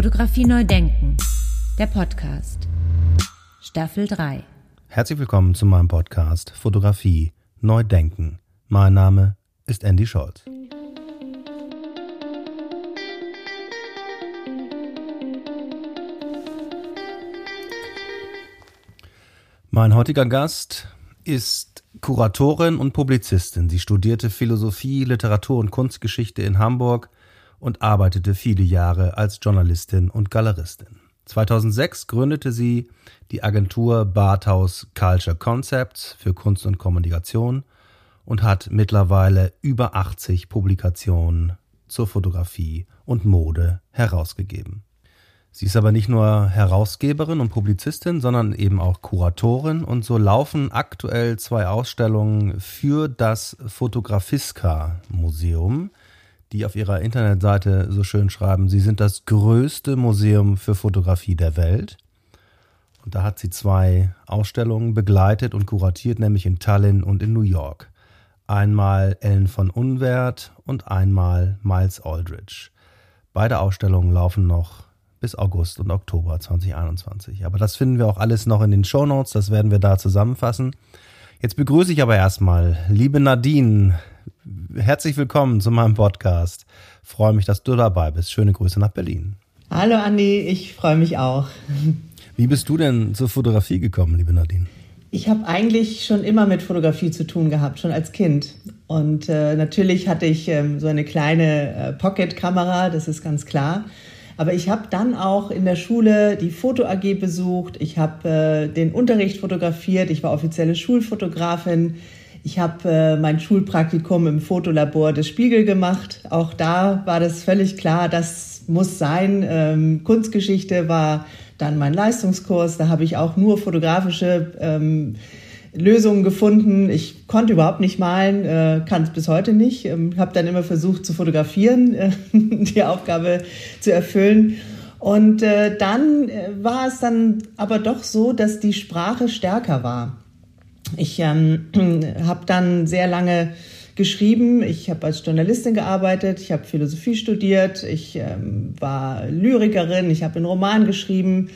Fotografie neu denken. Der Podcast. Staffel 3. Herzlich willkommen zu meinem Podcast Fotografie neu denken. Mein Name ist Andy Scholz. Mein heutiger Gast ist Kuratorin und Publizistin. Sie studierte Philosophie, Literatur und Kunstgeschichte in Hamburg und arbeitete viele Jahre als Journalistin und Galeristin. 2006 gründete sie die Agentur Barthaus Culture Concepts für Kunst und Kommunikation und hat mittlerweile über 80 Publikationen zur Fotografie und Mode herausgegeben. Sie ist aber nicht nur Herausgeberin und Publizistin, sondern eben auch Kuratorin und so laufen aktuell zwei Ausstellungen für das Fotografiska Museum die auf ihrer Internetseite so schön schreiben, sie sind das größte Museum für Fotografie der Welt. Und da hat sie zwei Ausstellungen begleitet und kuratiert, nämlich in Tallinn und in New York. Einmal Ellen von Unwert und einmal Miles Aldridge. Beide Ausstellungen laufen noch bis August und Oktober 2021. Aber das finden wir auch alles noch in den Show Notes, das werden wir da zusammenfassen. Jetzt begrüße ich aber erstmal liebe Nadine herzlich willkommen zu meinem Podcast. Freue mich, dass du dabei bist. Schöne Grüße nach Berlin. Hallo Andi, ich freue mich auch. Wie bist du denn zur Fotografie gekommen, liebe Nadine? Ich habe eigentlich schon immer mit Fotografie zu tun gehabt, schon als Kind. Und äh, natürlich hatte ich ähm, so eine kleine äh, Pocket-Kamera, das ist ganz klar. Aber ich habe dann auch in der Schule die Foto AG besucht. Ich habe äh, den Unterricht fotografiert. Ich war offizielle Schulfotografin. Ich habe äh, mein Schulpraktikum im Fotolabor des Spiegel gemacht. Auch da war das völlig klar, das muss sein. Ähm, Kunstgeschichte war dann mein Leistungskurs. Da habe ich auch nur fotografische ähm, Lösungen gefunden. Ich konnte überhaupt nicht malen, äh, kann es bis heute nicht. Ähm, habe dann immer versucht zu fotografieren, äh, die Aufgabe zu erfüllen. Und äh, dann äh, war es dann aber doch so, dass die Sprache stärker war. Ich ähm, habe dann sehr lange geschrieben. Ich habe als Journalistin gearbeitet, ich habe Philosophie studiert, ich ähm, war Lyrikerin, ich habe einen Roman geschrieben.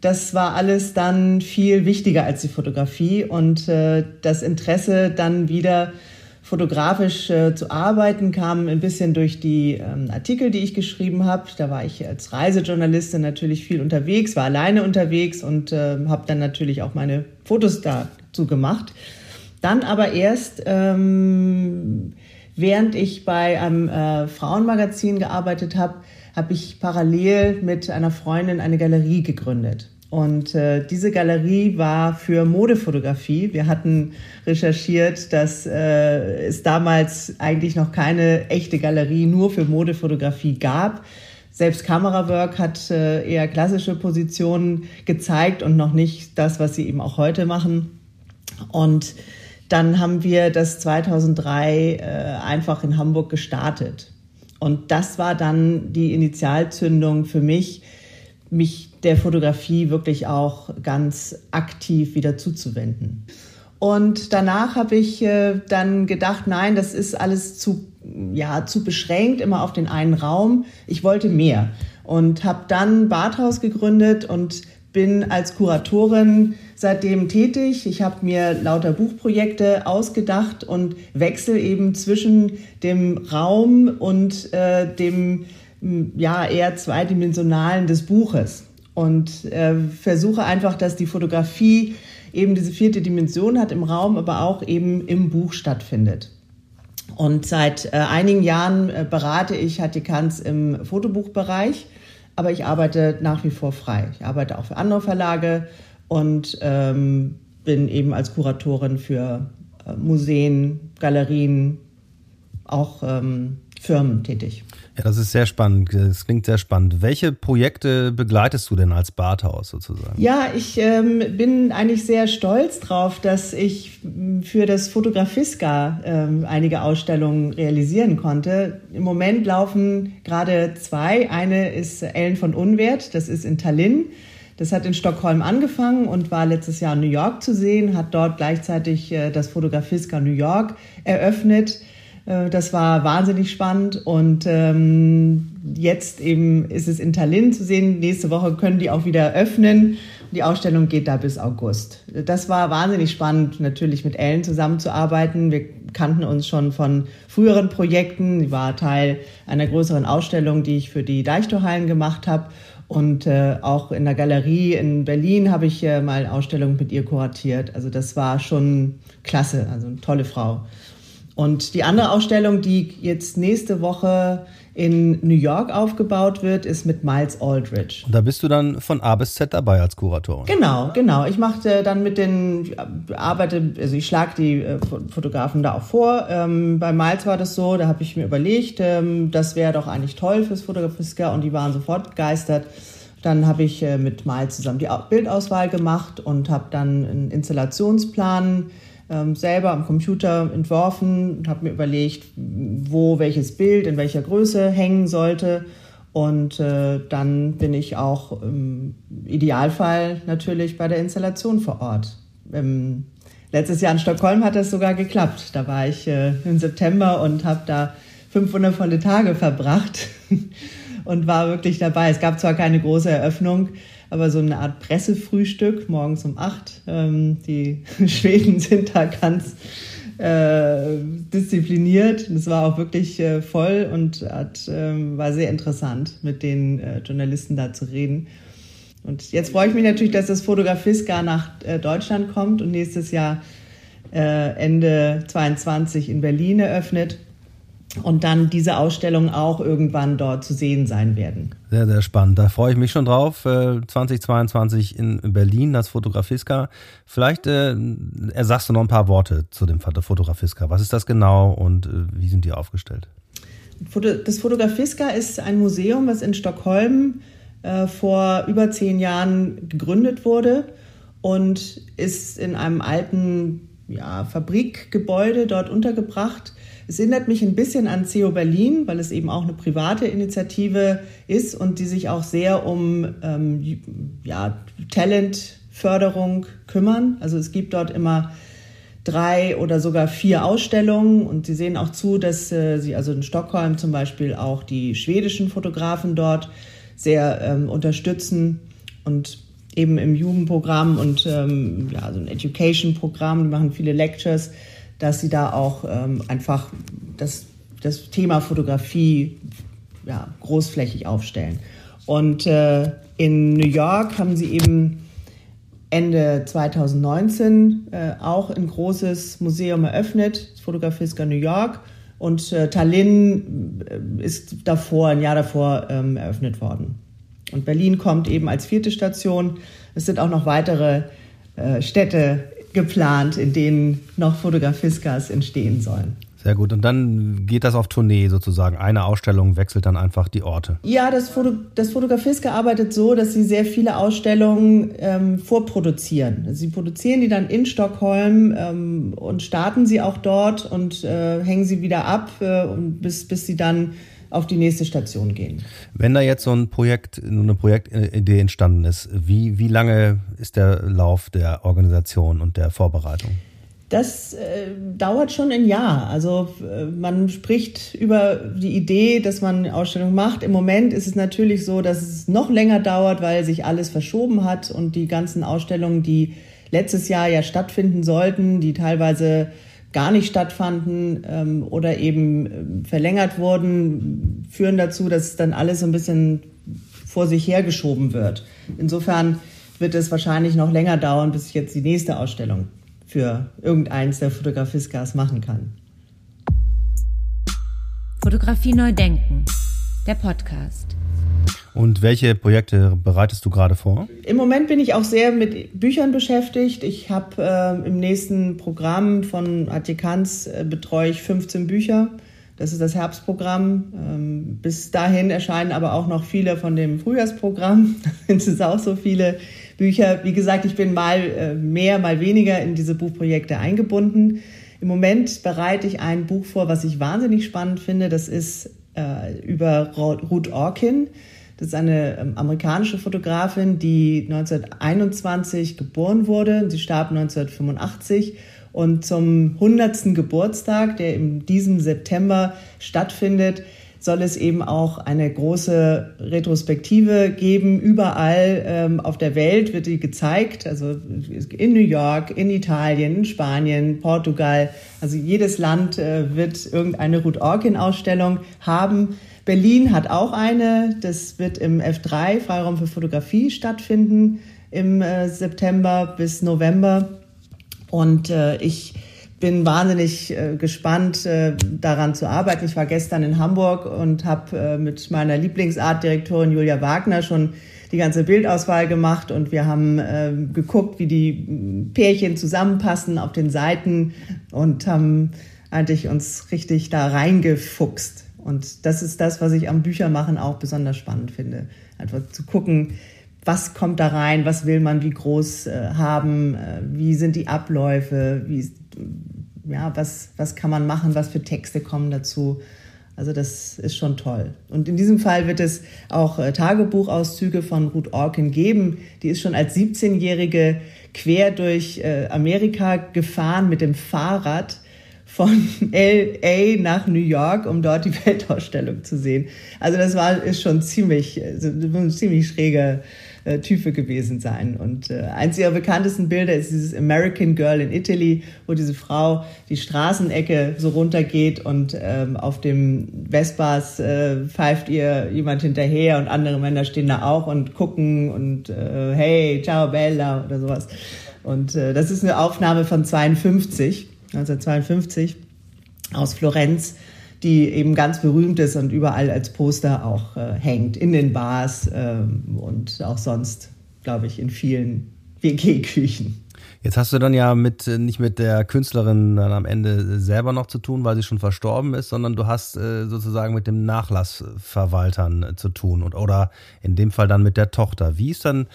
Das war alles dann viel wichtiger als die Fotografie und äh, das Interesse dann wieder fotografisch äh, zu arbeiten kam ein bisschen durch die ähm, Artikel, die ich geschrieben habe. Da war ich als Reisejournalistin natürlich viel unterwegs, war alleine unterwegs und äh, habe dann natürlich auch meine Fotos da zu gemacht. Dann aber erst, ähm, während ich bei einem äh, Frauenmagazin gearbeitet habe, habe ich parallel mit einer Freundin eine Galerie gegründet. Und äh, diese Galerie war für Modefotografie. Wir hatten recherchiert, dass äh, es damals eigentlich noch keine echte Galerie nur für Modefotografie gab. Selbst Camerawork hat äh, eher klassische Positionen gezeigt und noch nicht das, was sie eben auch heute machen. Und dann haben wir das 2003 äh, einfach in Hamburg gestartet. Und das war dann die Initialzündung für mich, mich der Fotografie wirklich auch ganz aktiv wieder zuzuwenden. Und danach habe ich äh, dann gedacht, nein, das ist alles zu, ja, zu beschränkt, immer auf den einen Raum. Ich wollte mehr und habe dann Badhaus gegründet und bin als Kuratorin seitdem tätig. Ich habe mir lauter Buchprojekte ausgedacht und wechsle eben zwischen dem Raum und äh, dem ja eher zweidimensionalen des Buches und äh, versuche einfach, dass die Fotografie eben diese vierte Dimension hat im Raum, aber auch eben im Buch stattfindet. Und seit äh, einigen Jahren äh, berate ich Hatikans im Fotobuchbereich aber ich arbeite nach wie vor frei. Ich arbeite auch für andere Verlage und ähm, bin eben als Kuratorin für äh, Museen, Galerien, auch ähm, Firmen tätig. Ja, das ist sehr spannend. Das klingt sehr spannend. Welche Projekte begleitest du denn als Barthaus sozusagen? Ja, ich ähm, bin eigentlich sehr stolz drauf, dass ich für das Fotografiska ähm, einige Ausstellungen realisieren konnte. Im Moment laufen gerade zwei. Eine ist Ellen von Unwert, das ist in Tallinn. Das hat in Stockholm angefangen und war letztes Jahr in New York zu sehen, hat dort gleichzeitig äh, das Fotografiska New York eröffnet. Äh, das war wahnsinnig spannend und ähm, jetzt eben ist es in Tallinn zu sehen. Nächste Woche können die auch wieder öffnen. Die Ausstellung geht da bis August. Das war wahnsinnig spannend, natürlich mit Ellen zusammenzuarbeiten. Wir kannten uns schon von früheren Projekten. Sie war Teil einer größeren Ausstellung, die ich für die Deichtorhallen gemacht habe. Und äh, auch in der Galerie in Berlin habe ich äh, mal Ausstellungen mit ihr kuratiert. Also das war schon klasse, also eine tolle Frau. Und die andere Ausstellung, die jetzt nächste Woche in New York aufgebaut wird, ist mit Miles Aldridge. Und da bist du dann von A bis Z dabei als Kuratorin. Genau, genau. Ich mache dann mit den, arbeite, also ich schlage die äh, Fotografen da auch vor. Ähm, bei Miles war das so, da habe ich mir überlegt, ähm, das wäre doch eigentlich toll fürs Fotografiska und die waren sofort begeistert. Dann habe ich äh, mit Miles zusammen die Bildauswahl gemacht und habe dann einen Installationsplan ähm, selber am Computer entworfen und habe mir überlegt, wo welches Bild in welcher Größe hängen sollte. Und äh, dann bin ich auch im Idealfall natürlich bei der Installation vor Ort. Ähm, letztes Jahr in Stockholm hat das sogar geklappt. Da war ich äh, im September und habe da fünf wundervolle Tage verbracht und war wirklich dabei. Es gab zwar keine große Eröffnung, aber so eine Art Pressefrühstück morgens um acht. Ähm, die Schweden sind da ganz äh, diszipliniert. Es war auch wirklich äh, voll und hat, äh, war sehr interessant, mit den äh, Journalisten da zu reden. Und jetzt freue ich mich natürlich, dass das Fotografiska nach äh, Deutschland kommt und nächstes Jahr äh, Ende 22 in Berlin eröffnet und dann diese Ausstellungen auch irgendwann dort zu sehen sein werden. Sehr, sehr spannend. Da freue ich mich schon drauf. 2022 äh, in Berlin, das Fotografiska. Vielleicht äh, ersagst du noch ein paar Worte zu dem Fotografiska. Was ist das genau und äh, wie sind die aufgestellt? Das Fotografiska ist ein Museum, was in Stockholm äh, vor über zehn Jahren gegründet wurde und ist in einem alten ja, Fabrikgebäude dort untergebracht es erinnert mich ein bisschen an CEO Berlin, weil es eben auch eine private Initiative ist und die sich auch sehr um ähm, ja, Talentförderung kümmern. Also es gibt dort immer drei oder sogar vier Ausstellungen und sie sehen auch zu, dass äh, sie also in Stockholm zum Beispiel auch die schwedischen Fotografen dort sehr ähm, unterstützen und eben im Jugendprogramm und ähm, ja, so ein Education-Programm, die machen viele Lectures dass sie da auch ähm, einfach das, das Thema Fotografie ja, großflächig aufstellen. Und äh, in New York haben sie eben Ende 2019 äh, auch ein großes Museum eröffnet, das Fotografiska New York. Und äh, Tallinn äh, ist davor, ein Jahr davor ähm, eröffnet worden. Und Berlin kommt eben als vierte Station. Es sind auch noch weitere äh, Städte geplant, in denen noch Fotografiskas entstehen sollen. Sehr gut. Und dann geht das auf Tournee sozusagen. Eine Ausstellung wechselt dann einfach die Orte. Ja, das, Foto, das Fotografiska arbeitet so, dass sie sehr viele Ausstellungen ähm, vorproduzieren. Sie produzieren die dann in Stockholm ähm, und starten sie auch dort und äh, hängen sie wieder ab, äh, bis, bis sie dann auf die nächste Station gehen. Wenn da jetzt so ein Projekt, eine Projektidee entstanden ist, wie, wie lange ist der Lauf der Organisation und der Vorbereitung? Das äh, dauert schon ein Jahr. Also äh, man spricht über die Idee, dass man eine Ausstellung macht. Im Moment ist es natürlich so, dass es noch länger dauert, weil sich alles verschoben hat und die ganzen Ausstellungen, die letztes Jahr ja stattfinden sollten, die teilweise gar nicht stattfanden ähm, oder eben äh, verlängert wurden, führen dazu, dass dann alles so ein bisschen vor sich hergeschoben wird. Insofern wird es wahrscheinlich noch länger dauern, bis ich jetzt die nächste Ausstellung für irgendeins der Fotografiskas machen kann. Fotografie neu denken, der Podcast. Und welche Projekte bereitest du gerade vor? Im Moment bin ich auch sehr mit Büchern beschäftigt. Ich habe äh, im nächsten Programm von Atje Kanz äh, betreue ich 15 Bücher. Das ist das Herbstprogramm. Ähm, bis dahin erscheinen aber auch noch viele von dem Frühjahrsprogramm. es sind auch so viele Bücher. Wie gesagt, ich bin mal äh, mehr, mal weniger in diese Buchprojekte eingebunden. Im Moment bereite ich ein Buch vor, was ich wahnsinnig spannend finde. Das ist äh, über Ruth Orkin. Das ist eine ähm, amerikanische Fotografin, die 1921 geboren wurde. Sie starb 1985 Und zum 100. Geburtstag, der in diesem September stattfindet, soll es eben auch eine große Retrospektive geben. Überall ähm, auf der Welt wird die gezeigt, also in New York, in Italien, in Spanien, Portugal. Also jedes Land äh, wird irgendeine Ruth Orkin-Ausstellung haben. Berlin hat auch eine. Das wird im F3 Freiraum für Fotografie stattfinden im äh, September bis November. Und äh, ich bin wahnsinnig äh, gespannt, äh, daran zu arbeiten. Ich war gestern in Hamburg und habe äh, mit meiner Lieblingsartdirektorin Julia Wagner schon die ganze Bildauswahl gemacht und wir haben äh, geguckt, wie die Pärchen zusammenpassen auf den Seiten und haben eigentlich uns richtig da reingefuchst. Und das ist das, was ich am Büchermachen auch besonders spannend finde. Einfach zu gucken, was kommt da rein, was will man wie groß äh, haben, äh, wie sind die Abläufe, wie, ja, was, was kann man machen, was für Texte kommen dazu. Also das ist schon toll. Und in diesem Fall wird es auch äh, Tagebuchauszüge von Ruth Orkin geben. Die ist schon als 17-Jährige quer durch äh, Amerika gefahren mit dem Fahrrad von LA nach New York, um dort die Weltausstellung zu sehen. Also das war ist schon ziemlich, also ziemlich schräger äh, Type gewesen sein. Und äh, eins ihrer bekanntesten Bilder ist dieses American Girl in Italy, wo diese Frau die Straßenecke so runtergeht und ähm, auf dem Vespas äh, pfeift ihr jemand hinterher und andere Männer stehen da auch und gucken und äh, hey, ciao Bella oder sowas. Und äh, das ist eine Aufnahme von 52, 1952 aus Florenz die eben ganz berühmt ist und überall als Poster auch äh, hängt, in den Bars äh, und auch sonst, glaube ich, in vielen WG-Küchen. Jetzt hast du dann ja mit äh, nicht mit der Künstlerin dann am Ende selber noch zu tun, weil sie schon verstorben ist, sondern du hast äh, sozusagen mit dem Nachlassverwaltern äh, zu tun und oder in dem Fall dann mit der Tochter. Wie ist dann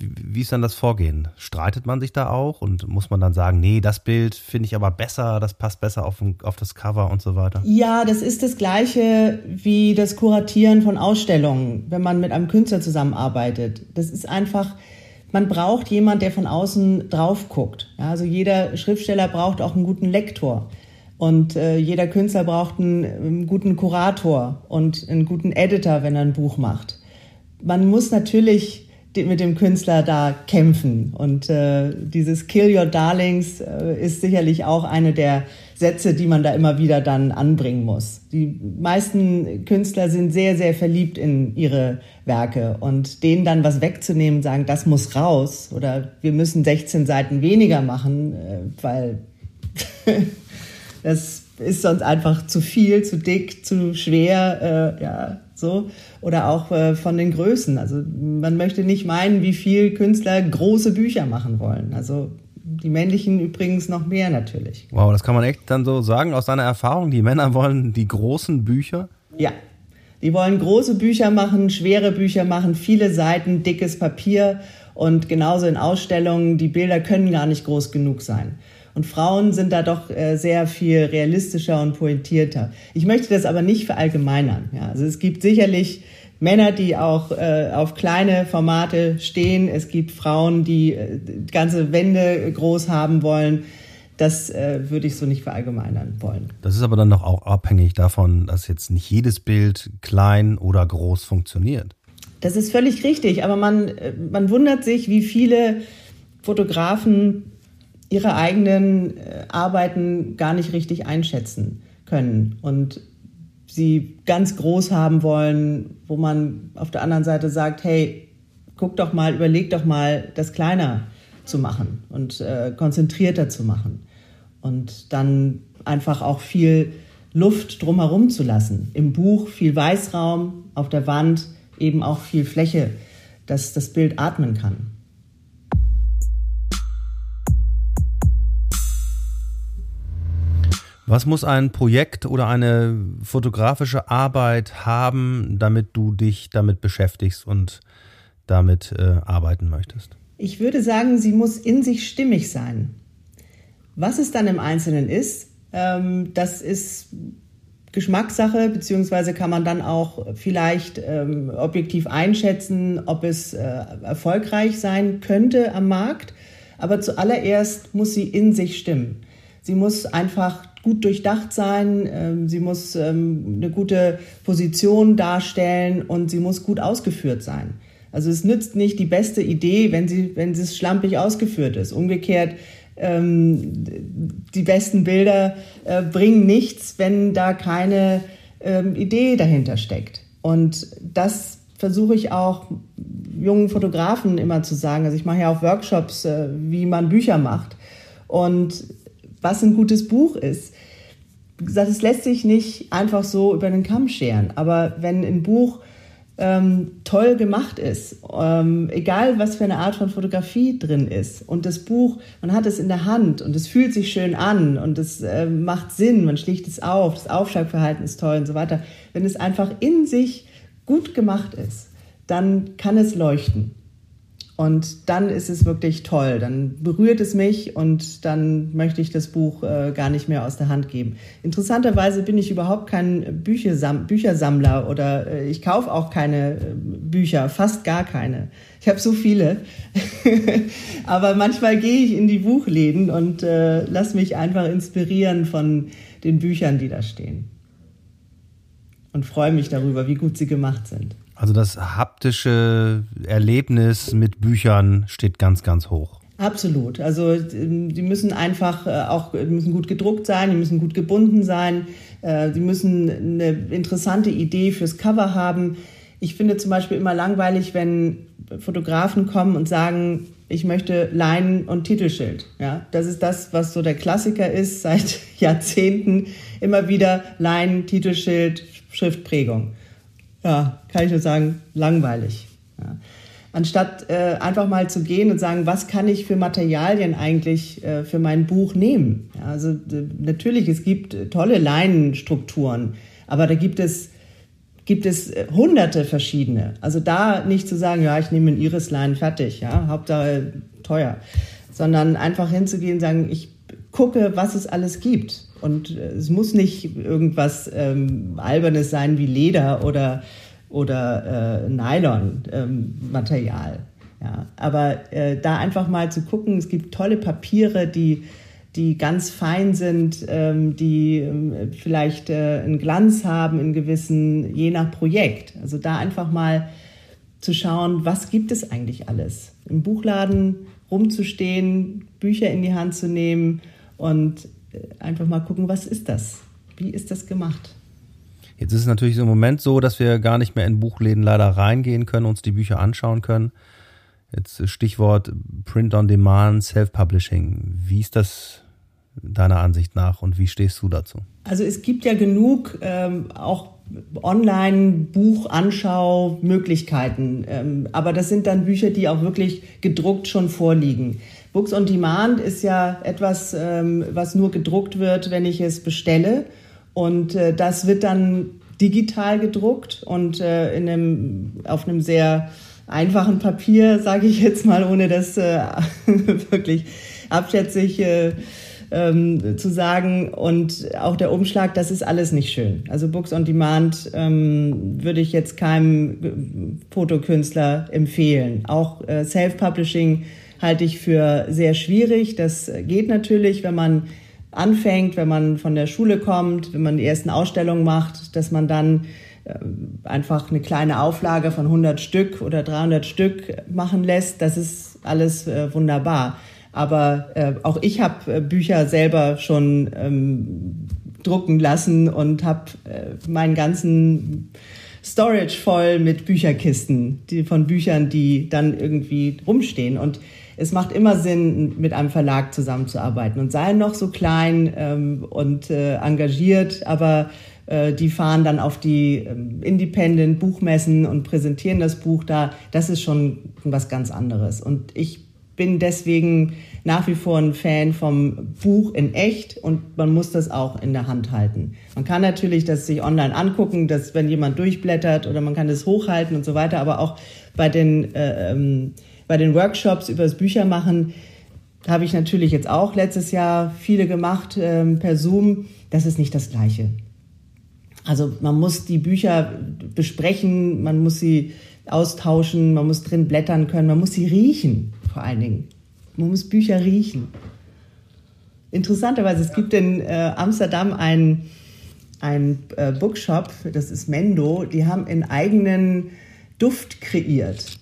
wie ist dann das Vorgehen? Streitet man sich da auch und muss man dann sagen, nee, das Bild finde ich aber besser, das passt besser auf, auf das Cover und so weiter? Ja, das ist das Gleiche wie das Kuratieren von Ausstellungen, wenn man mit einem Künstler zusammenarbeitet. Das ist einfach, man braucht jemand, der von außen drauf guckt. Ja, also jeder Schriftsteller braucht auch einen guten Lektor. Und äh, jeder Künstler braucht einen, einen guten Kurator und einen guten Editor, wenn er ein Buch macht. Man muss natürlich mit dem Künstler da kämpfen. Und äh, dieses Kill Your Darlings äh, ist sicherlich auch eine der Sätze, die man da immer wieder dann anbringen muss. Die meisten Künstler sind sehr, sehr verliebt in ihre Werke und denen dann was wegzunehmen, sagen, das muss raus oder wir müssen 16 Seiten weniger machen, äh, weil das ist sonst einfach zu viel, zu dick, zu schwer, äh, ja, so. Oder auch äh, von den Größen. Also man möchte nicht meinen, wie viel Künstler große Bücher machen wollen. Also die männlichen übrigens noch mehr natürlich. Wow, das kann man echt dann so sagen aus deiner Erfahrung. Die Männer wollen die großen Bücher? Ja. Die wollen große Bücher machen, schwere Bücher machen, viele Seiten, dickes Papier und genauso in Ausstellungen. Die Bilder können gar nicht groß genug sein. Und Frauen sind da doch äh, sehr viel realistischer und pointierter. Ich möchte das aber nicht verallgemeinern. Ja, also es gibt sicherlich Männer, die auch äh, auf kleine Formate stehen. Es gibt Frauen, die äh, ganze Wände groß haben wollen. Das äh, würde ich so nicht verallgemeinern wollen. Das ist aber dann doch auch abhängig davon, dass jetzt nicht jedes Bild klein oder groß funktioniert. Das ist völlig richtig, aber man, äh, man wundert sich, wie viele Fotografen ihre eigenen äh, Arbeiten gar nicht richtig einschätzen können und sie ganz groß haben wollen, wo man auf der anderen Seite sagt, hey, guck doch mal, überleg doch mal, das kleiner zu machen und äh, konzentrierter zu machen und dann einfach auch viel Luft drumherum zu lassen. Im Buch viel Weißraum, auf der Wand eben auch viel Fläche, dass das Bild atmen kann. Was muss ein Projekt oder eine fotografische Arbeit haben, damit du dich damit beschäftigst und damit äh, arbeiten möchtest? Ich würde sagen, sie muss in sich stimmig sein. Was es dann im Einzelnen ist, ähm, das ist Geschmackssache, beziehungsweise kann man dann auch vielleicht ähm, objektiv einschätzen, ob es äh, erfolgreich sein könnte am Markt. Aber zuallererst muss sie in sich stimmen. Sie muss einfach gut durchdacht sein, ähm, sie muss ähm, eine gute Position darstellen und sie muss gut ausgeführt sein. Also es nützt nicht die beste Idee, wenn sie, wenn es schlampig ausgeführt ist. Umgekehrt, ähm, die besten Bilder äh, bringen nichts, wenn da keine ähm, Idee dahinter steckt. Und das versuche ich auch jungen Fotografen immer zu sagen. Also ich mache ja auch Workshops, äh, wie man Bücher macht. Und was ein gutes Buch ist. Wie gesagt, es lässt sich nicht einfach so über den Kamm scheren. Aber wenn ein Buch ähm, toll gemacht ist, ähm, egal was für eine Art von Fotografie drin ist, und das Buch, man hat es in der Hand und es fühlt sich schön an und es äh, macht Sinn, man schlicht es auf, das Aufschlagverhalten ist toll und so weiter. Wenn es einfach in sich gut gemacht ist, dann kann es leuchten. Und dann ist es wirklich toll. Dann berührt es mich und dann möchte ich das Buch äh, gar nicht mehr aus der Hand geben. Interessanterweise bin ich überhaupt kein Büchersam Büchersammler oder äh, ich kaufe auch keine äh, Bücher, fast gar keine. Ich habe so viele. Aber manchmal gehe ich in die Buchläden und äh, lasse mich einfach inspirieren von den Büchern, die da stehen. Und freue mich darüber, wie gut sie gemacht sind. Also das haptische Erlebnis mit Büchern steht ganz, ganz hoch. Absolut. Also die müssen einfach äh, auch müssen gut gedruckt sein, die müssen gut gebunden sein, äh, die müssen eine interessante Idee fürs Cover haben. Ich finde zum Beispiel immer langweilig, wenn Fotografen kommen und sagen, ich möchte Leinen und Titelschild. Ja, das ist das, was so der Klassiker ist seit Jahrzehnten. Immer wieder Leinen, Titelschild, Schriftprägung ja, kann ich nur sagen, langweilig. Ja. Anstatt äh, einfach mal zu gehen und sagen, was kann ich für Materialien eigentlich äh, für mein Buch nehmen? Ja, also natürlich, es gibt äh, tolle Leinenstrukturen, aber da gibt es gibt es äh, hunderte verschiedene. Also da nicht zu sagen, ja, ich nehme ein Iris-Leinen fertig, ja, Hauptsache teuer, sondern einfach hinzugehen und sagen, ich gucke, was es alles gibt. Und äh, es muss nicht irgendwas ähm, Albernes sein wie Leder oder, oder äh, Nylon-Material. Ähm, ja, aber äh, da einfach mal zu gucken, es gibt tolle Papiere, die, die ganz fein sind, ähm, die ähm, vielleicht äh, einen Glanz haben in gewissen, je nach Projekt. Also da einfach mal zu schauen, was gibt es eigentlich alles? Im Buchladen rumzustehen, Bücher in die Hand zu nehmen und einfach mal gucken, was ist das? Wie ist das gemacht? Jetzt ist es natürlich im Moment so, dass wir gar nicht mehr in Buchläden leider reingehen können, uns die Bücher anschauen können. Jetzt Stichwort Print on Demand, Self-Publishing. Wie ist das deiner Ansicht nach und wie stehst du dazu? Also es gibt ja genug ähm, auch Online-Buchanschau-Möglichkeiten, ähm, aber das sind dann Bücher, die auch wirklich gedruckt schon vorliegen. Books on Demand ist ja etwas, ähm, was nur gedruckt wird, wenn ich es bestelle. Und äh, das wird dann digital gedruckt und äh, in einem, auf einem sehr einfachen Papier, sage ich jetzt mal, ohne das äh, wirklich abschätzig äh, ähm, zu sagen. Und auch der Umschlag, das ist alles nicht schön. Also Books on Demand ähm, würde ich jetzt keinem Fotokünstler empfehlen. Auch äh, Self-Publishing halte ich für sehr schwierig. Das geht natürlich, wenn man anfängt, wenn man von der Schule kommt, wenn man die ersten Ausstellungen macht, dass man dann äh, einfach eine kleine Auflage von 100 Stück oder 300 Stück machen lässt. Das ist alles äh, wunderbar. Aber äh, auch ich habe äh, Bücher selber schon ähm, drucken lassen und habe äh, meinen ganzen Storage voll mit Bücherkisten, die, von Büchern, die dann irgendwie rumstehen. Und es macht immer Sinn, mit einem Verlag zusammenzuarbeiten und sei noch so klein ähm, und äh, engagiert, aber äh, die fahren dann auf die ähm, Independent Buchmessen und präsentieren das Buch da. Das ist schon was ganz anderes. Und ich bin deswegen nach wie vor ein Fan vom Buch in echt und man muss das auch in der Hand halten. Man kann natürlich das sich online angucken, dass wenn jemand durchblättert oder man kann das hochhalten und so weiter, aber auch bei den äh, ähm, bei den Workshops über das Büchermachen habe ich natürlich jetzt auch letztes Jahr viele gemacht ähm, per Zoom. Das ist nicht das Gleiche. Also man muss die Bücher besprechen, man muss sie austauschen, man muss drin blättern können, man muss sie riechen vor allen Dingen. Man muss Bücher riechen. Interessanterweise, es gibt in äh, Amsterdam einen äh, Bookshop, das ist Mendo, die haben einen eigenen Duft kreiert,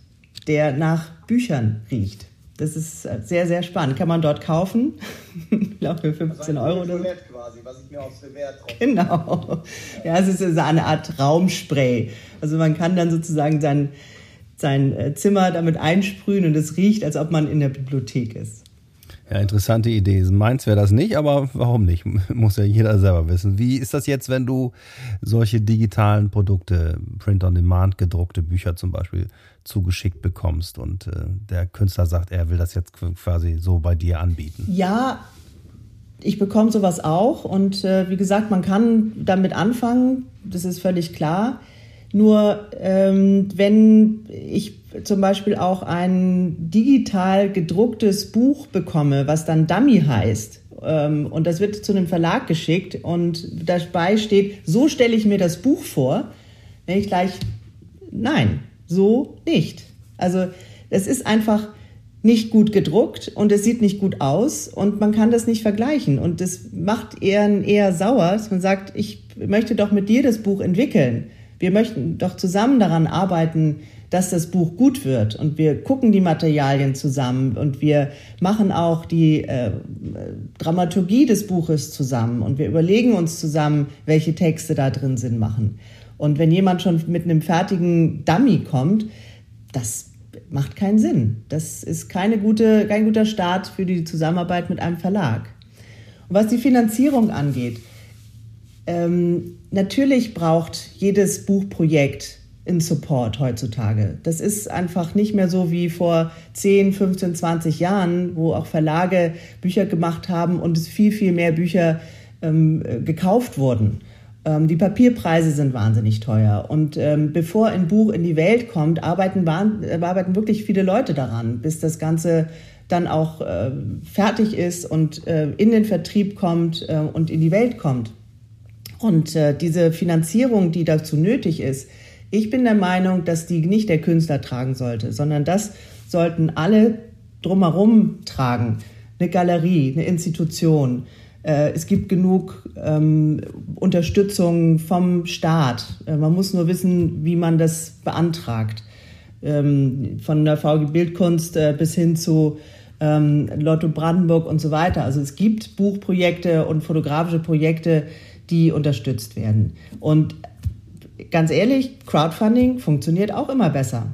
der nach Büchern riecht. Das ist sehr, sehr spannend. Kann man dort kaufen. ich glaube für 15 also Euro oder so. quasi, was ich mir aufs Revers Genau. Ja, es ist eine Art Raumspray. Also man kann dann sozusagen sein, sein äh, Zimmer damit einsprühen und es riecht, als ob man in der Bibliothek ist. Ja, interessante Idee. Meins wäre das nicht, aber warum nicht? Muss ja jeder selber wissen. Wie ist das jetzt, wenn du solche digitalen Produkte, Print-on-Demand gedruckte Bücher zum Beispiel, zugeschickt bekommst und äh, der Künstler sagt, er will das jetzt quasi so bei dir anbieten? Ja, ich bekomme sowas auch und äh, wie gesagt, man kann damit anfangen, das ist völlig klar. Nur ähm, wenn ich zum Beispiel auch ein digital gedrucktes Buch bekomme, was dann Dummy heißt, ähm, und das wird zu einem Verlag geschickt und dabei steht, so stelle ich mir das Buch vor, wenn ich gleich, nein, so nicht. Also es ist einfach nicht gut gedruckt und es sieht nicht gut aus und man kann das nicht vergleichen und das macht eher eher sauer, dass man sagt, ich möchte doch mit dir das Buch entwickeln. Wir möchten doch zusammen daran arbeiten, dass das Buch gut wird. Und wir gucken die Materialien zusammen und wir machen auch die äh, Dramaturgie des Buches zusammen und wir überlegen uns zusammen, welche Texte da drin Sinn machen. Und wenn jemand schon mit einem fertigen Dummy kommt, das macht keinen Sinn. Das ist keine gute, kein guter Start für die Zusammenarbeit mit einem Verlag. Und was die Finanzierung angeht, ähm, natürlich braucht jedes Buchprojekt in Support heutzutage. Das ist einfach nicht mehr so wie vor 10, 15, 20 Jahren, wo auch Verlage Bücher gemacht haben und es viel, viel mehr Bücher ähm, gekauft wurden. Ähm, die Papierpreise sind wahnsinnig teuer. Und ähm, bevor ein Buch in die Welt kommt, arbeiten, äh, arbeiten wirklich viele Leute daran, bis das Ganze dann auch äh, fertig ist und äh, in den Vertrieb kommt äh, und in die Welt kommt. Und äh, diese Finanzierung, die dazu nötig ist, ich bin der Meinung, dass die nicht der Künstler tragen sollte, sondern das sollten alle drumherum tragen. Eine Galerie, eine Institution. Äh, es gibt genug ähm, Unterstützung vom Staat. Äh, man muss nur wissen, wie man das beantragt. Ähm, von der VG Bildkunst äh, bis hin zu ähm, Lotto Brandenburg und so weiter. Also es gibt Buchprojekte und fotografische Projekte, die unterstützt werden. Und ganz ehrlich, Crowdfunding funktioniert auch immer besser.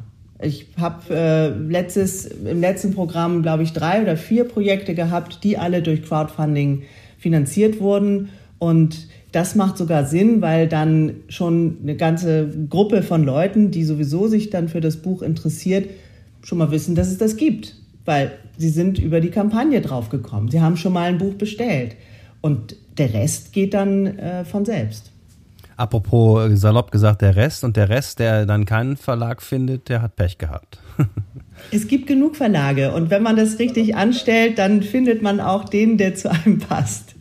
Ich habe äh, im letzten Programm, glaube ich, drei oder vier Projekte gehabt, die alle durch Crowdfunding finanziert wurden. Und das macht sogar Sinn, weil dann schon eine ganze Gruppe von Leuten, die sowieso sich dann für das Buch interessiert, schon mal wissen, dass es das gibt. Weil sie sind über die Kampagne draufgekommen. Sie haben schon mal ein Buch bestellt. Und der Rest geht dann äh, von selbst. Apropos äh, salopp gesagt, der Rest und der Rest, der dann keinen Verlag findet, der hat Pech gehabt. es gibt genug Verlage und wenn man das richtig anstellt, dann findet man auch den, der zu einem passt.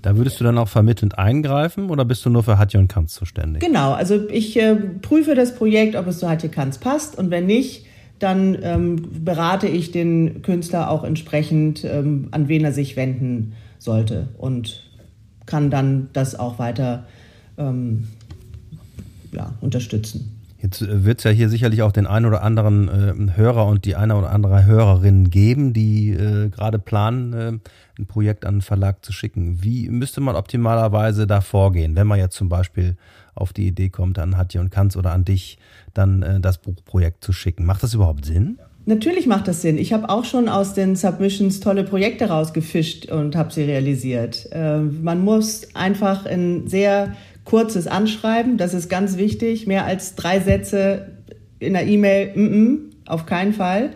Da würdest du dann auch vermittelnd eingreifen oder bist du nur für Hatje und Kanz zuständig? Genau, also ich äh, prüfe das Projekt, ob es zu Hatje Kanz passt und wenn nicht, dann ähm, berate ich den Künstler auch entsprechend, ähm, an wen er sich wenden sollte und kann dann das auch weiter ähm, ja, unterstützen. Jetzt äh, wird es ja hier sicherlich auch den einen oder anderen äh, Hörer und die eine oder andere Hörerin geben, die äh, gerade planen, äh, ein Projekt an einen Verlag zu schicken. Wie müsste man optimalerweise da vorgehen, wenn man jetzt zum Beispiel auf die Idee kommt, an Hatje und Kanz oder an dich dann äh, das Buchprojekt zu schicken? Macht das überhaupt Sinn? Natürlich macht das Sinn. Ich habe auch schon aus den Submissions tolle Projekte rausgefischt und habe sie realisiert. Äh, man muss einfach ein sehr kurzes Anschreiben, das ist ganz wichtig. Mehr als drei Sätze in der E-Mail, mm -mm, auf keinen Fall.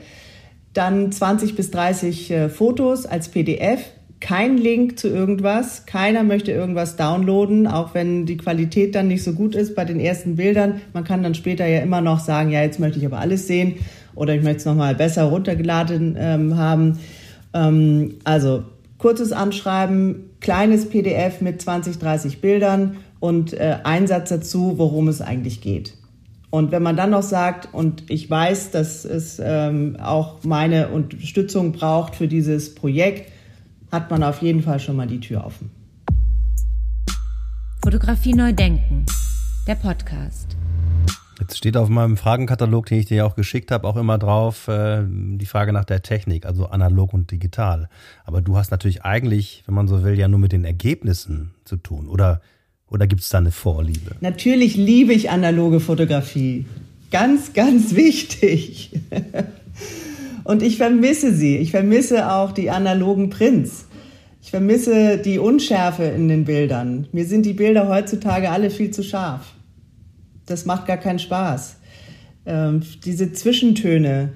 Dann 20 bis 30 äh, Fotos als PDF. Kein Link zu irgendwas. Keiner möchte irgendwas downloaden, auch wenn die Qualität dann nicht so gut ist bei den ersten Bildern. Man kann dann später ja immer noch sagen, ja, jetzt möchte ich aber alles sehen oder ich möchte es nochmal besser runtergeladen ähm, haben. Ähm, also kurzes Anschreiben, kleines PDF mit 20, 30 Bildern und äh, ein Satz dazu, worum es eigentlich geht. Und wenn man dann noch sagt, und ich weiß, dass es ähm, auch meine Unterstützung braucht für dieses Projekt, hat man auf jeden Fall schon mal die Tür offen. Fotografie neu denken. Der Podcast. Jetzt steht auf meinem Fragenkatalog, den ich dir auch geschickt habe, auch immer drauf äh, die Frage nach der Technik, also analog und digital. Aber du hast natürlich eigentlich, wenn man so will, ja nur mit den Ergebnissen zu tun. Oder, oder gibt es da eine Vorliebe? Natürlich liebe ich analoge Fotografie. Ganz, ganz wichtig. und ich vermisse sie. Ich vermisse auch die analogen Prints. Ich vermisse die Unschärfe in den Bildern. Mir sind die Bilder heutzutage alle viel zu scharf das macht gar keinen Spaß. Ähm, diese Zwischentöne,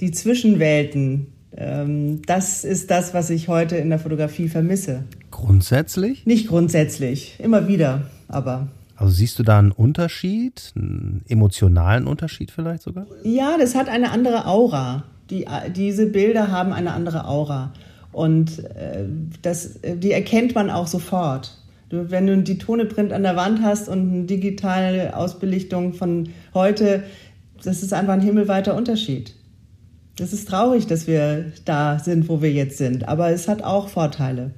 die Zwischenwelten, ähm, das ist das, was ich heute in der Fotografie vermisse. Grundsätzlich? Nicht grundsätzlich, immer wieder, aber. Also siehst du da einen Unterschied, einen emotionalen Unterschied vielleicht sogar? Ja, das hat eine andere Aura. Die, diese Bilder haben eine andere Aura. Und äh, das, die erkennt man auch sofort. Du, wenn du die Toneprint an der Wand hast und eine digitale Ausbelichtung von heute, das ist einfach ein himmelweiter Unterschied. Das ist traurig, dass wir da sind, wo wir jetzt sind, aber es hat auch Vorteile.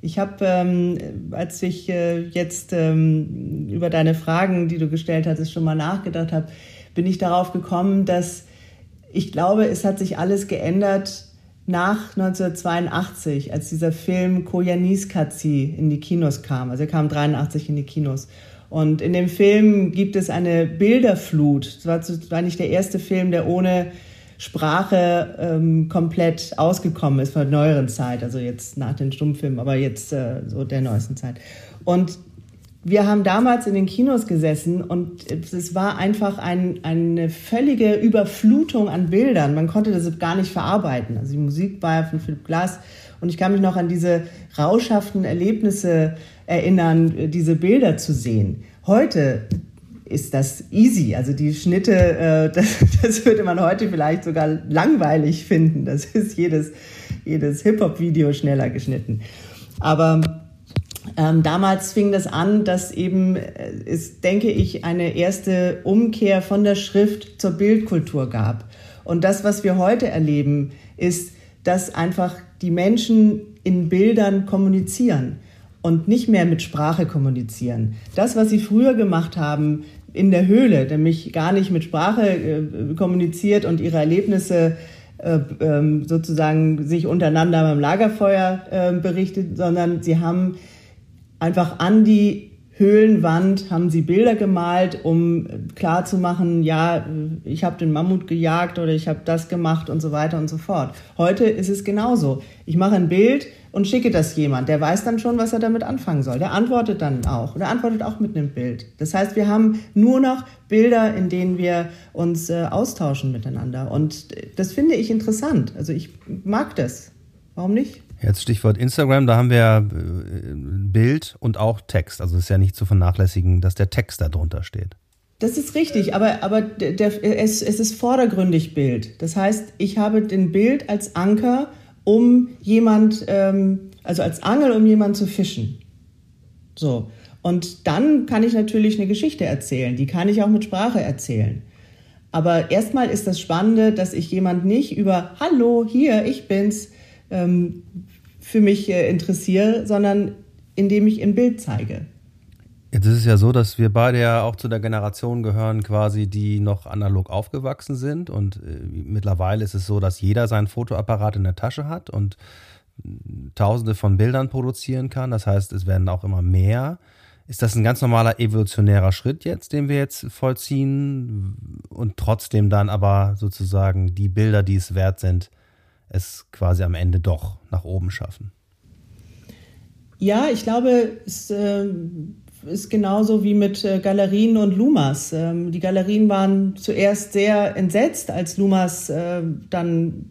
Ich habe, ähm, als ich äh, jetzt ähm, über deine Fragen, die du gestellt hattest, schon mal nachgedacht habe, bin ich darauf gekommen, dass ich glaube, es hat sich alles geändert nach 1982, als dieser Film Koyanis Katsi in die Kinos kam. Also er kam 83 in die Kinos. Und in dem Film gibt es eine Bilderflut. Es war, war nicht der erste Film, der ohne Sprache ähm, komplett ausgekommen ist von der neueren Zeit, also jetzt nach den Stummfilmen, aber jetzt äh, so der neuesten Zeit. Und wir haben damals in den Kinos gesessen und es war einfach ein, eine völlige Überflutung an Bildern. Man konnte das gar nicht verarbeiten. Also die Musik war von Philipp Glass und ich kann mich noch an diese rauschhaften Erlebnisse erinnern, diese Bilder zu sehen. Heute ist das easy. Also die Schnitte, äh, das, das würde man heute vielleicht sogar langweilig finden. Das ist jedes, jedes Hip-Hop-Video schneller geschnitten. Aber ähm, damals fing das an, dass eben äh, es, denke ich, eine erste Umkehr von der Schrift zur Bildkultur gab. Und das, was wir heute erleben, ist, dass einfach die Menschen in Bildern kommunizieren und nicht mehr mit Sprache kommunizieren. Das, was sie früher gemacht haben in der Höhle, nämlich gar nicht mit Sprache äh, kommuniziert und ihre Erlebnisse äh, ähm, sozusagen sich untereinander beim Lagerfeuer äh, berichtet, sondern sie haben einfach an die Höhlenwand haben sie Bilder gemalt, um klarzumachen, ja, ich habe den Mammut gejagt oder ich habe das gemacht und so weiter und so fort. Heute ist es genauso. Ich mache ein Bild und schicke das jemand. Der weiß dann schon, was er damit anfangen soll. Der antwortet dann auch. Der antwortet auch mit einem Bild. Das heißt, wir haben nur noch Bilder, in denen wir uns äh, austauschen miteinander. Und das finde ich interessant. Also ich mag das. Warum nicht? Jetzt Stichwort Instagram, da haben wir äh, Bild und auch Text. Also es ist ja nicht zu vernachlässigen, dass der Text da drunter steht. Das ist richtig, aber, aber der, es, es ist vordergründig Bild. Das heißt, ich habe den Bild als Anker, um jemand, ähm, also als Angel, um jemand zu fischen. So. Und dann kann ich natürlich eine Geschichte erzählen. Die kann ich auch mit Sprache erzählen. Aber erstmal ist das Spannende, dass ich jemand nicht über Hallo, hier, ich bin's, ähm, für mich äh, interessiere, sondern indem ich ein Bild zeige. Jetzt ist es ja so, dass wir beide ja auch zu der Generation gehören, quasi, die noch analog aufgewachsen sind. Und äh, mittlerweile ist es so, dass jeder seinen Fotoapparat in der Tasche hat und äh, tausende von Bildern produzieren kann. Das heißt, es werden auch immer mehr. Ist das ein ganz normaler evolutionärer Schritt jetzt, den wir jetzt vollziehen und trotzdem dann aber sozusagen die Bilder, die es wert sind, es quasi am Ende doch nach oben schaffen. Ja, ich glaube, es äh, ist genauso wie mit äh, Galerien und Lumas. Ähm, die Galerien waren zuerst sehr entsetzt, als Lumas äh, dann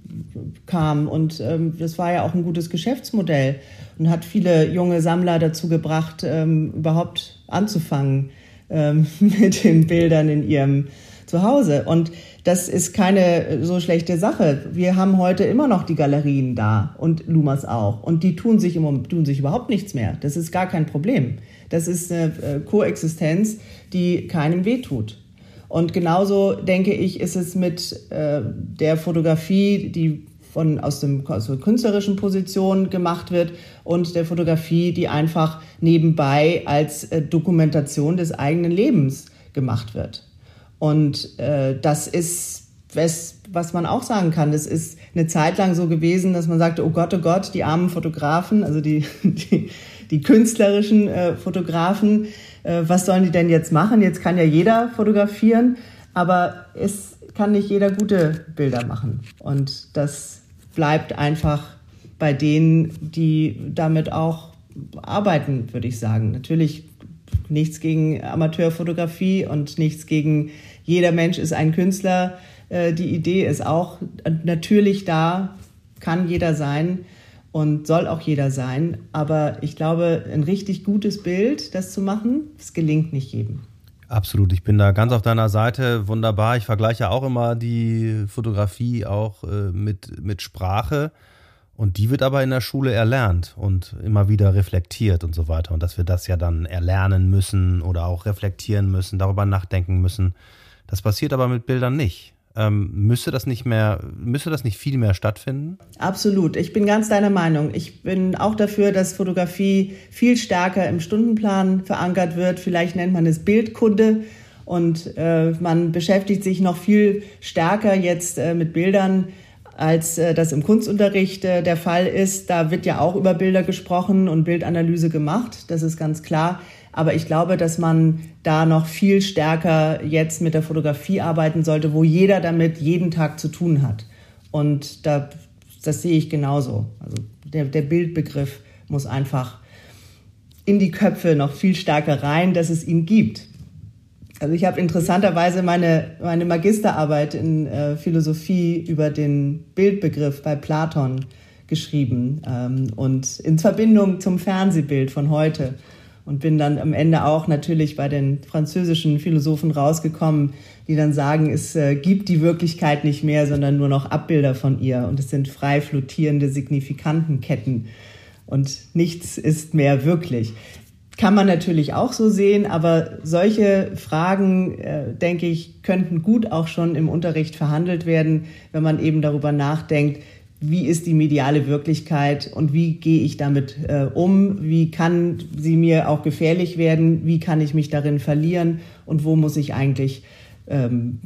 kam. Und ähm, das war ja auch ein gutes Geschäftsmodell und hat viele junge Sammler dazu gebracht, ähm, überhaupt anzufangen ähm, mit den Bildern in ihrem Zuhause. Und das ist keine so schlechte Sache. Wir haben heute immer noch die Galerien da und Lumas auch. Und die tun sich, im tun sich überhaupt nichts mehr. Das ist gar kein Problem. Das ist eine äh, Koexistenz, die keinem wehtut. Und genauso denke ich, ist es mit äh, der Fotografie, die von, aus, dem, aus der künstlerischen Position gemacht wird und der Fotografie, die einfach nebenbei als äh, Dokumentation des eigenen Lebens gemacht wird. Und äh, das ist was, was man auch sagen kann. Das ist eine Zeit lang so gewesen, dass man sagte, oh Gott, oh Gott, die armen Fotografen, also die, die, die künstlerischen äh, Fotografen, äh, was sollen die denn jetzt machen? Jetzt kann ja jeder fotografieren, aber es kann nicht jeder gute Bilder machen. Und das bleibt einfach bei denen, die damit auch arbeiten, würde ich sagen. Natürlich nichts gegen Amateurfotografie und nichts gegen jeder Mensch ist ein Künstler. Äh, die Idee ist auch natürlich da, kann jeder sein und soll auch jeder sein. Aber ich glaube, ein richtig gutes Bild, das zu machen, das gelingt nicht jedem. Absolut, ich bin da ganz auf deiner Seite. Wunderbar. Ich vergleiche auch immer die Fotografie auch äh, mit, mit Sprache. Und die wird aber in der Schule erlernt und immer wieder reflektiert und so weiter. Und dass wir das ja dann erlernen müssen oder auch reflektieren müssen, darüber nachdenken müssen. Das passiert aber mit Bildern nicht. Ähm, müsste das nicht mehr, müsste das nicht viel mehr stattfinden? Absolut. Ich bin ganz deiner Meinung. Ich bin auch dafür, dass Fotografie viel stärker im Stundenplan verankert wird. Vielleicht nennt man es Bildkunde. Und äh, man beschäftigt sich noch viel stärker jetzt äh, mit Bildern, als äh, das im Kunstunterricht äh, der Fall ist. Da wird ja auch über Bilder gesprochen und Bildanalyse gemacht. Das ist ganz klar. Aber ich glaube, dass man da noch viel stärker jetzt mit der Fotografie arbeiten sollte, wo jeder damit jeden Tag zu tun hat. Und da, das sehe ich genauso. Also der, der Bildbegriff muss einfach in die Köpfe noch viel stärker rein, dass es ihn gibt. Also ich habe interessanterweise meine, meine Magisterarbeit in äh, Philosophie über den Bildbegriff bei Platon geschrieben ähm, und in Verbindung zum Fernsehbild von heute. Und bin dann am Ende auch natürlich bei den französischen Philosophen rausgekommen, die dann sagen, es äh, gibt die Wirklichkeit nicht mehr, sondern nur noch Abbilder von ihr. Und es sind frei flottierende Signifikantenketten. Und nichts ist mehr wirklich. Kann man natürlich auch so sehen, aber solche Fragen, äh, denke ich, könnten gut auch schon im Unterricht verhandelt werden, wenn man eben darüber nachdenkt, wie ist die mediale Wirklichkeit und wie gehe ich damit äh, um, wie kann sie mir auch gefährlich werden, wie kann ich mich darin verlieren? Und wo muss ich eigentlich ähm,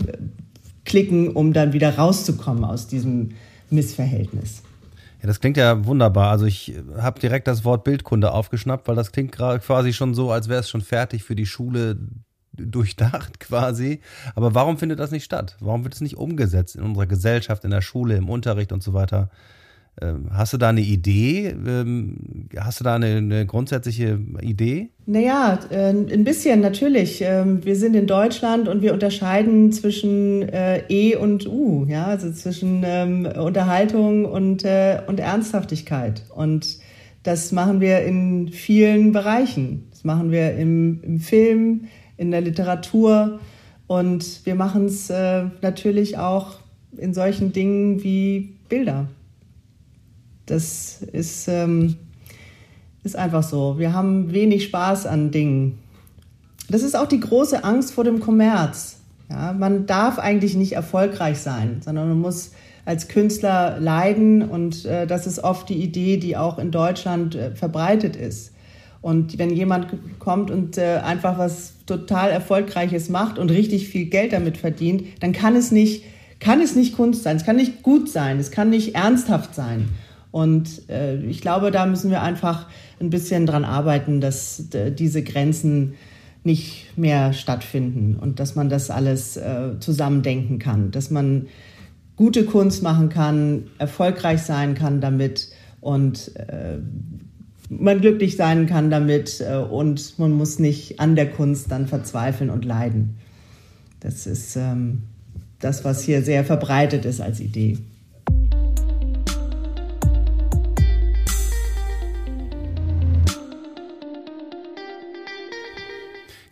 klicken, um dann wieder rauszukommen aus diesem Missverhältnis. Ja, das klingt ja wunderbar. Also ich habe direkt das Wort Bildkunde aufgeschnappt, weil das klingt quasi schon so, als wäre es schon fertig für die Schule durchdacht quasi. Aber warum findet das nicht statt? Warum wird es nicht umgesetzt in unserer Gesellschaft, in der Schule, im Unterricht und so weiter? Ähm, hast du da eine Idee? Ähm, hast du da eine, eine grundsätzliche Idee? Naja, äh, ein bisschen natürlich. Ähm, wir sind in Deutschland und wir unterscheiden zwischen äh, E und U, ja, also zwischen Unterhaltung und, äh, und Ernsthaftigkeit. Und das machen wir in vielen Bereichen. Das machen wir im, im Film, in der Literatur und wir machen es natürlich auch in solchen Dingen wie Bilder. Das ist, ähm, ist einfach so. Wir haben wenig Spaß an Dingen. Das ist auch die große Angst vor dem Kommerz. Ja, man darf eigentlich nicht erfolgreich sein, sondern man muss als Künstler leiden und äh, das ist oft die Idee, die auch in Deutschland äh, verbreitet ist. Und wenn jemand kommt und äh, einfach was total Erfolgreiches macht und richtig viel Geld damit verdient, dann kann es nicht, kann es nicht Kunst sein, es kann nicht gut sein, es kann nicht ernsthaft sein. Und äh, ich glaube, da müssen wir einfach ein bisschen dran arbeiten, dass äh, diese Grenzen nicht mehr stattfinden und dass man das alles äh, zusammendenken kann, dass man gute Kunst machen kann, erfolgreich sein kann damit und äh, man glücklich sein kann damit äh, und man muss nicht an der Kunst dann verzweifeln und leiden. Das ist ähm, das, was hier sehr verbreitet ist als Idee.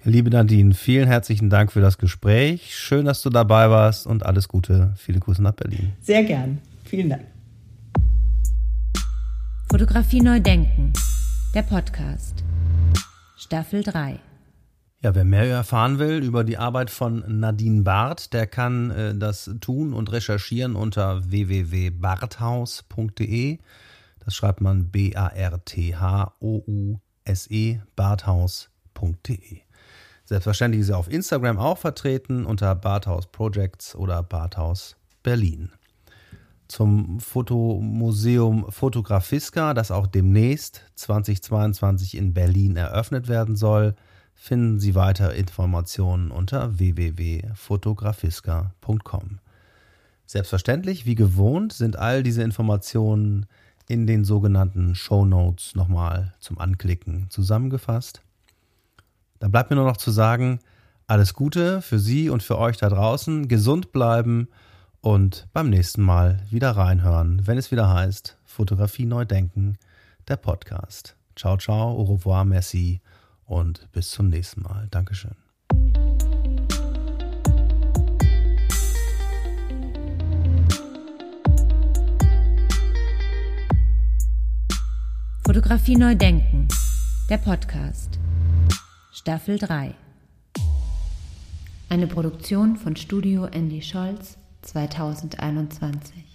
Liebe Nadine, vielen herzlichen Dank für das Gespräch. Schön, dass du dabei warst und alles Gute. Viele Grüße nach Berlin. Sehr gern. Vielen Dank. Fotografie neu denken. Der Podcast. Staffel 3. Ja, wer mehr erfahren will über die Arbeit von Nadine Barth, der kann äh, das tun und recherchieren unter www.barthaus.de. Das schreibt man B-A-R-T-H-O-U-S-E, barthaus.de. Selbstverständlich ist er auf Instagram auch vertreten unter Barthaus Projects oder Barthaus Berlin. Zum Fotomuseum Fotografiska, das auch demnächst 2022 in Berlin eröffnet werden soll, finden Sie weitere Informationen unter www.fotografiska.com. Selbstverständlich, wie gewohnt, sind all diese Informationen in den sogenannten Show Notes nochmal zum Anklicken zusammengefasst. Da bleibt mir nur noch zu sagen, alles Gute für Sie und für euch da draußen, gesund bleiben und beim nächsten Mal wieder reinhören, wenn es wieder heißt Fotografie neu denken, der Podcast. Ciao, ciao, au revoir, merci und bis zum nächsten Mal. Dankeschön. Fotografie neu denken, der Podcast. Staffel 3. Eine Produktion von Studio Andy Scholz 2021.